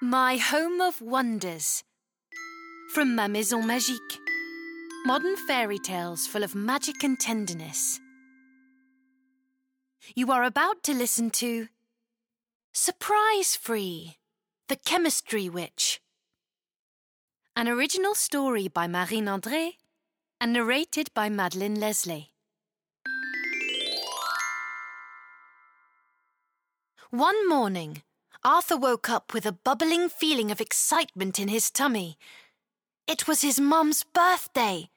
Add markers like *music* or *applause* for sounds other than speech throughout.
My Home of Wonders from Ma Maison Magique. Modern fairy tales full of magic and tenderness. You are about to listen to Surprise Free, The Chemistry Witch. An original story by Marine André and narrated by Madeleine Leslay. One morning, Arthur woke up with a bubbling feeling of excitement in his tummy. It was his mum's birthday.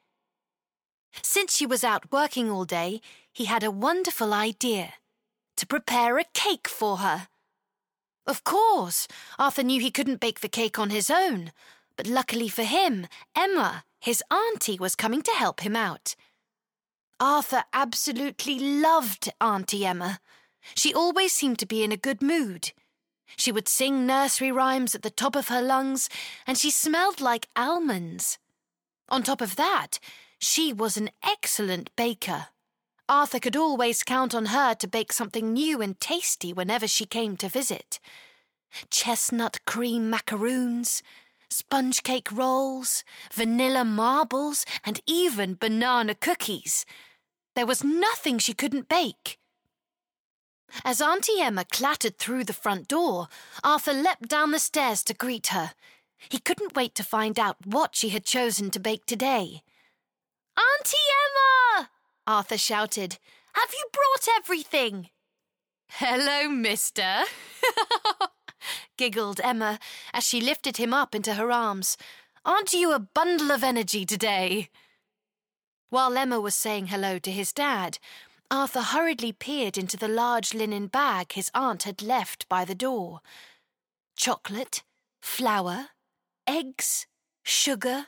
Since she was out working all day, he had a wonderful idea to prepare a cake for her. Of course, Arthur knew he couldn't bake the cake on his own, but luckily for him, Emma, his auntie, was coming to help him out. Arthur absolutely loved Auntie Emma. She always seemed to be in a good mood. She would sing nursery rhymes at the top of her lungs, and she smelled like almonds. On top of that, she was an excellent baker. Arthur could always count on her to bake something new and tasty whenever she came to visit. Chestnut cream macaroons, sponge cake rolls, vanilla marbles, and even banana cookies. There was nothing she couldn't bake. As Auntie Emma clattered through the front door, Arthur leapt down the stairs to greet her. He couldn't wait to find out what she had chosen to bake today. Auntie Emma! Arthur shouted. Have you brought everything? Hello, mister, *laughs* giggled Emma as she lifted him up into her arms. Aren't you a bundle of energy today? While Emma was saying hello to his dad, Arthur hurriedly peered into the large linen bag his aunt had left by the door. Chocolate, flour, eggs, sugar,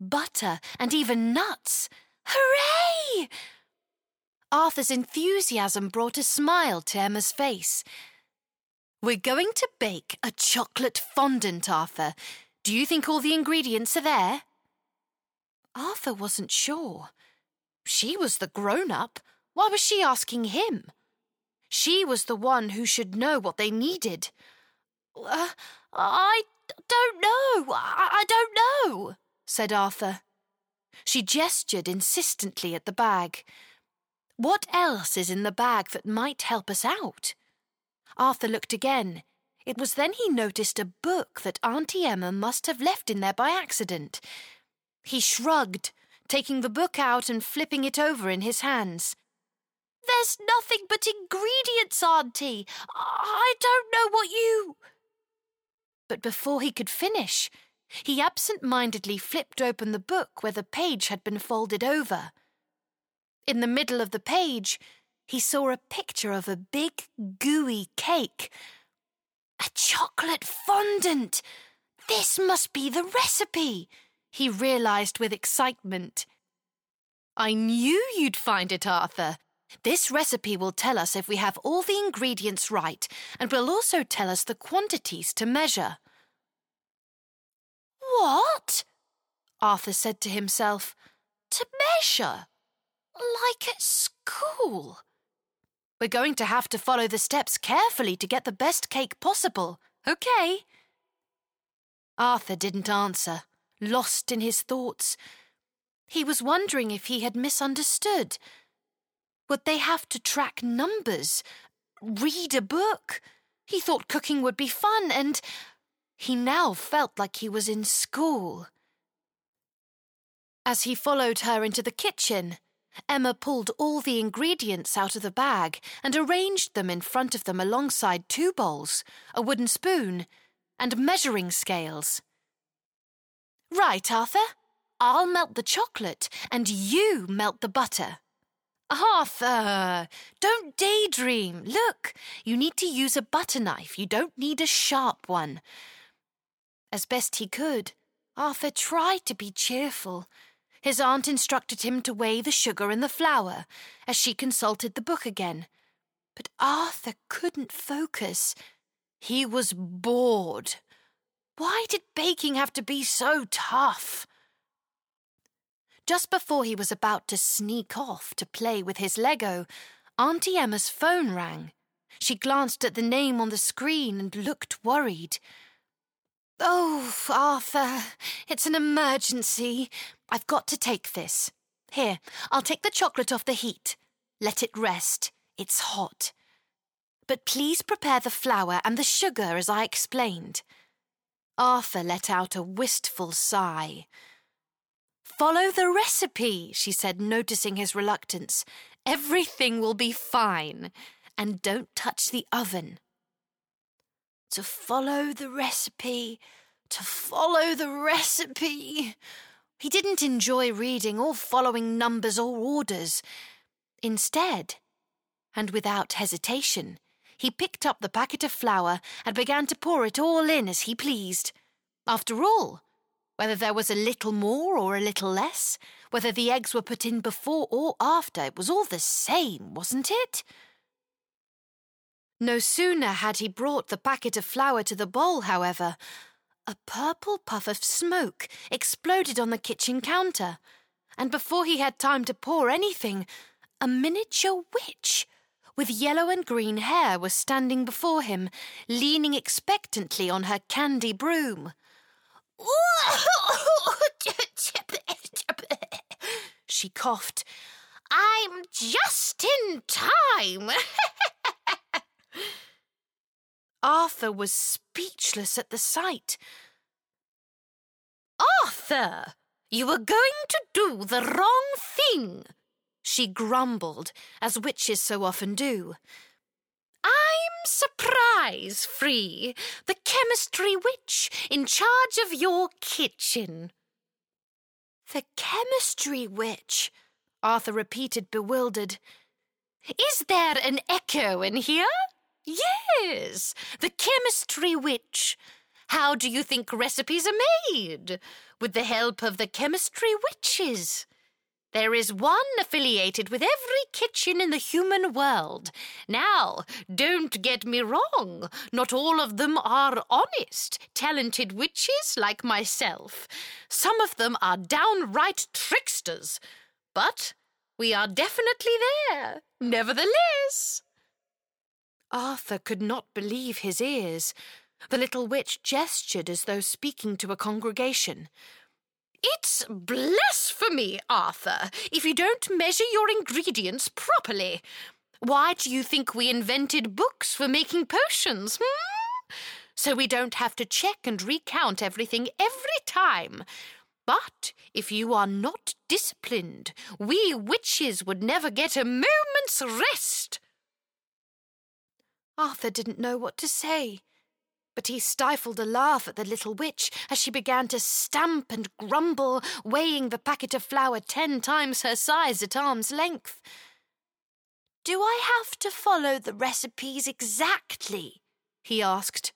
butter, and even nuts. Hooray! Arthur's enthusiasm brought a smile to Emma's face. We're going to bake a chocolate fondant, Arthur. Do you think all the ingredients are there? Arthur wasn't sure. She was the grown up. Why was she asking him? She was the one who should know what they needed. Uh, I don't know. I, I don't know, said Arthur. She gestured insistently at the bag. What else is in the bag that might help us out? Arthur looked again. It was then he noticed a book that Auntie Emma must have left in there by accident. He shrugged, taking the book out and flipping it over in his hands. There's nothing but ingredients, Auntie. I don't know what you. But before he could finish, he absent mindedly flipped open the book where the page had been folded over. In the middle of the page, he saw a picture of a big, gooey cake. A chocolate fondant! This must be the recipe, he realized with excitement. I knew you'd find it, Arthur, this recipe will tell us if we have all the ingredients right and will also tell us the quantities to measure. What? Arthur said to himself. To measure? Like at school? We're going to have to follow the steps carefully to get the best cake possible, okay? Arthur didn't answer, lost in his thoughts. He was wondering if he had misunderstood would they have to track numbers? Read a book? He thought cooking would be fun, and he now felt like he was in school. As he followed her into the kitchen, Emma pulled all the ingredients out of the bag and arranged them in front of them alongside two bowls, a wooden spoon, and measuring scales. Right, Arthur. I'll melt the chocolate and you melt the butter. Arthur, don't daydream. Look, you need to use a butter knife. You don't need a sharp one. As best he could, Arthur tried to be cheerful. His aunt instructed him to weigh the sugar and the flour as she consulted the book again. But Arthur couldn't focus. He was bored. Why did baking have to be so tough? Just before he was about to sneak off to play with his Lego, Auntie Emma's phone rang. She glanced at the name on the screen and looked worried. Oh, Arthur, it's an emergency. I've got to take this. Here, I'll take the chocolate off the heat. Let it rest. It's hot. But please prepare the flour and the sugar as I explained. Arthur let out a wistful sigh. Follow the recipe, she said, noticing his reluctance. Everything will be fine. And don't touch the oven. To follow the recipe, to follow the recipe. He didn't enjoy reading or following numbers or orders. Instead, and without hesitation, he picked up the packet of flour and began to pour it all in as he pleased. After all, whether there was a little more or a little less, whether the eggs were put in before or after, it was all the same, wasn't it? No sooner had he brought the packet of flour to the bowl, however, a purple puff of smoke exploded on the kitchen counter, and before he had time to pour anything, a miniature witch with yellow and green hair was standing before him, leaning expectantly on her candy broom. *laughs* she coughed. I'm just in time. *laughs* Arthur was speechless at the sight. Arthur, you were going to do the wrong thing, she grumbled, as witches so often do. I'm Surprise Free, the chemistry witch in charge of your kitchen. The chemistry witch, Arthur repeated, bewildered. Is there an echo in here? Yes, the chemistry witch. How do you think recipes are made? With the help of the chemistry witches. There is one affiliated with every kitchen in the human world. Now, don't get me wrong. Not all of them are honest, talented witches like myself. Some of them are downright tricksters. But we are definitely there, nevertheless. Arthur could not believe his ears. The little witch gestured as though speaking to a congregation. It's blasphemy, Arthur, if you don't measure your ingredients properly. Why do you think we invented books for making potions, hmm? So we don't have to check and recount everything every time. But if you are not disciplined, we witches would never get a moment's rest. Arthur didn't know what to say but he stifled a laugh at the little witch as she began to stamp and grumble, weighing the packet of flour ten times her size at arm's length. Do I have to follow the recipes exactly? he asked.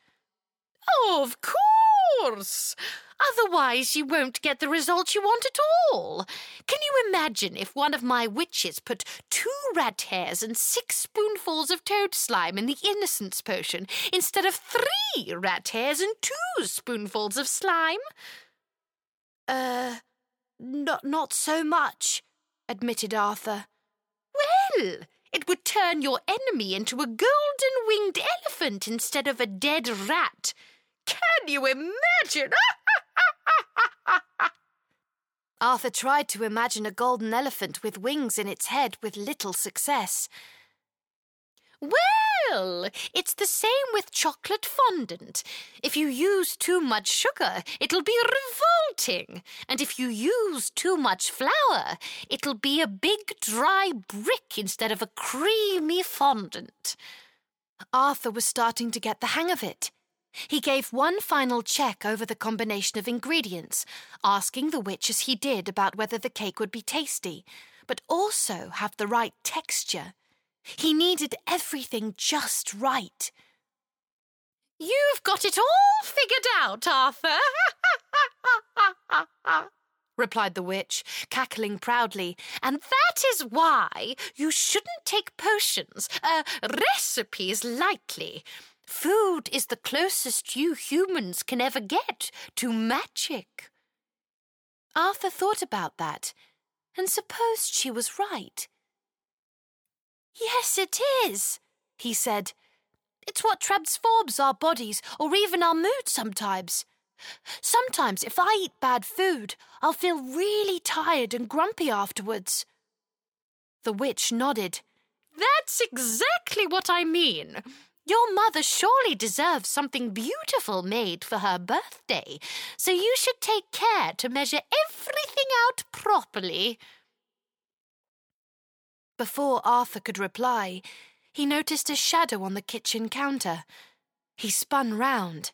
Oh, of course! Otherwise, you won't get the result you want at all. Can you imagine if one of my witches put two rat hairs and six spoonfuls of toad slime in the innocence potion instead of three rat hairs and two spoonfuls of slime? Uh, not, not so much, admitted Arthur. Well, it would turn your enemy into a golden winged elephant instead of a dead rat. Can you imagine? *laughs* Arthur tried to imagine a golden elephant with wings in its head with little success. Well, it's the same with chocolate fondant. If you use too much sugar, it'll be revolting. And if you use too much flour, it'll be a big dry brick instead of a creamy fondant. Arthur was starting to get the hang of it. He gave one final check over the combination of ingredients, asking the witch as he did about whether the cake would be tasty, but also have the right texture. He needed everything just right. You've got it all figured out, Arthur, *laughs* replied the witch, cackling proudly, and that is why you shouldn't take potions, uh, recipes lightly. Food is the closest you humans can ever get to magic. Arthur thought about that and supposed she was right. Yes, it is, he said. It's what transforms our bodies or even our mood sometimes. Sometimes, if I eat bad food, I'll feel really tired and grumpy afterwards. The witch nodded. That's exactly what I mean. Your mother surely deserves something beautiful made for her birthday, so you should take care to measure everything out properly. Before Arthur could reply, he noticed a shadow on the kitchen counter. He spun round.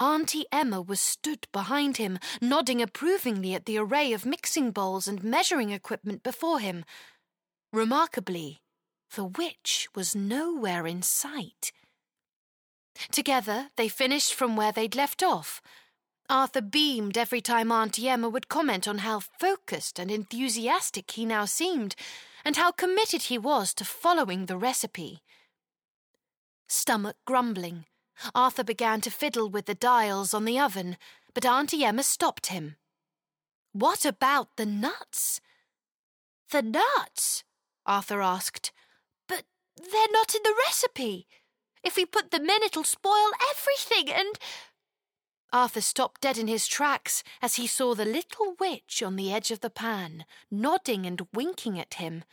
Auntie Emma was stood behind him, nodding approvingly at the array of mixing bowls and measuring equipment before him. Remarkably, the witch was nowhere in sight. Together, they finished from where they'd left off. Arthur beamed every time Auntie Emma would comment on how focused and enthusiastic he now seemed, and how committed he was to following the recipe. Stomach grumbling, Arthur began to fiddle with the dials on the oven, but Auntie Emma stopped him. What about the nuts? The nuts? Arthur asked. They're not in the recipe. If we put them in, it'll spoil everything, and. Arthur stopped dead in his tracks as he saw the little witch on the edge of the pan, nodding and winking at him.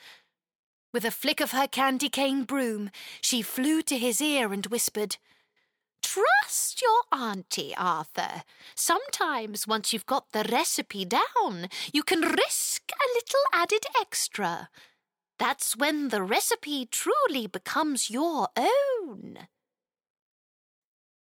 With a flick of her candy cane broom, she flew to his ear and whispered, Trust your auntie, Arthur. Sometimes, once you've got the recipe down, you can risk a little added extra. That's when the recipe truly becomes your own.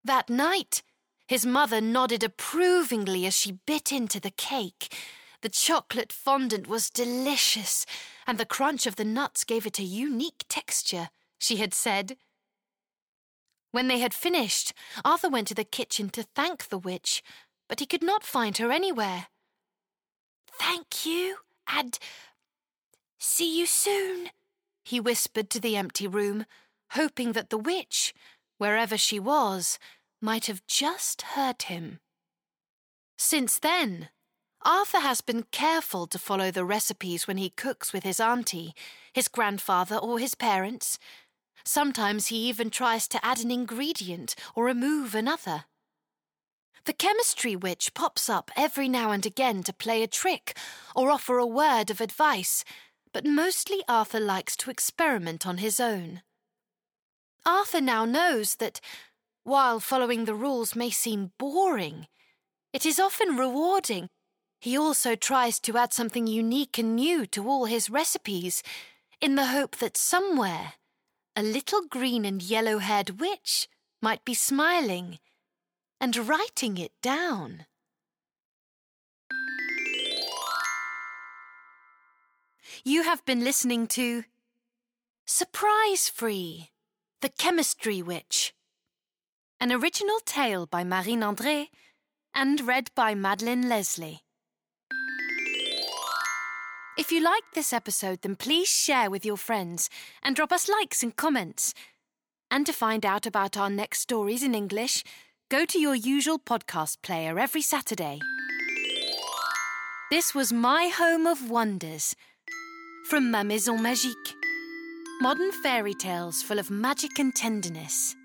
That night, his mother nodded approvingly as she bit into the cake. The chocolate fondant was delicious, and the crunch of the nuts gave it a unique texture, she had said. When they had finished, Arthur went to the kitchen to thank the witch, but he could not find her anywhere. Thank you, and see you soon, he whispered to the empty room, hoping that the witch, wherever she was, might have just heard him. Since then, Arthur has been careful to follow the recipes when he cooks with his auntie, his grandfather, or his parents. Sometimes he even tries to add an ingredient or remove another. The chemistry witch pops up every now and again to play a trick or offer a word of advice, but mostly Arthur likes to experiment on his own. Arthur now knows that while following the rules may seem boring, it is often rewarding. He also tries to add something unique and new to all his recipes, in the hope that somewhere a little green and yellow haired witch might be smiling and writing it down. You have been listening to Surprise Free, The Chemistry Witch an original tale by Marine André and read by Madeleine Leslay. If you liked this episode, then please share with your friends and drop us likes and comments. And to find out about our next stories in English, go to your usual podcast player every Saturday. This was My Home of Wonders from Ma Maison Magique. Modern fairy tales full of magic and tenderness.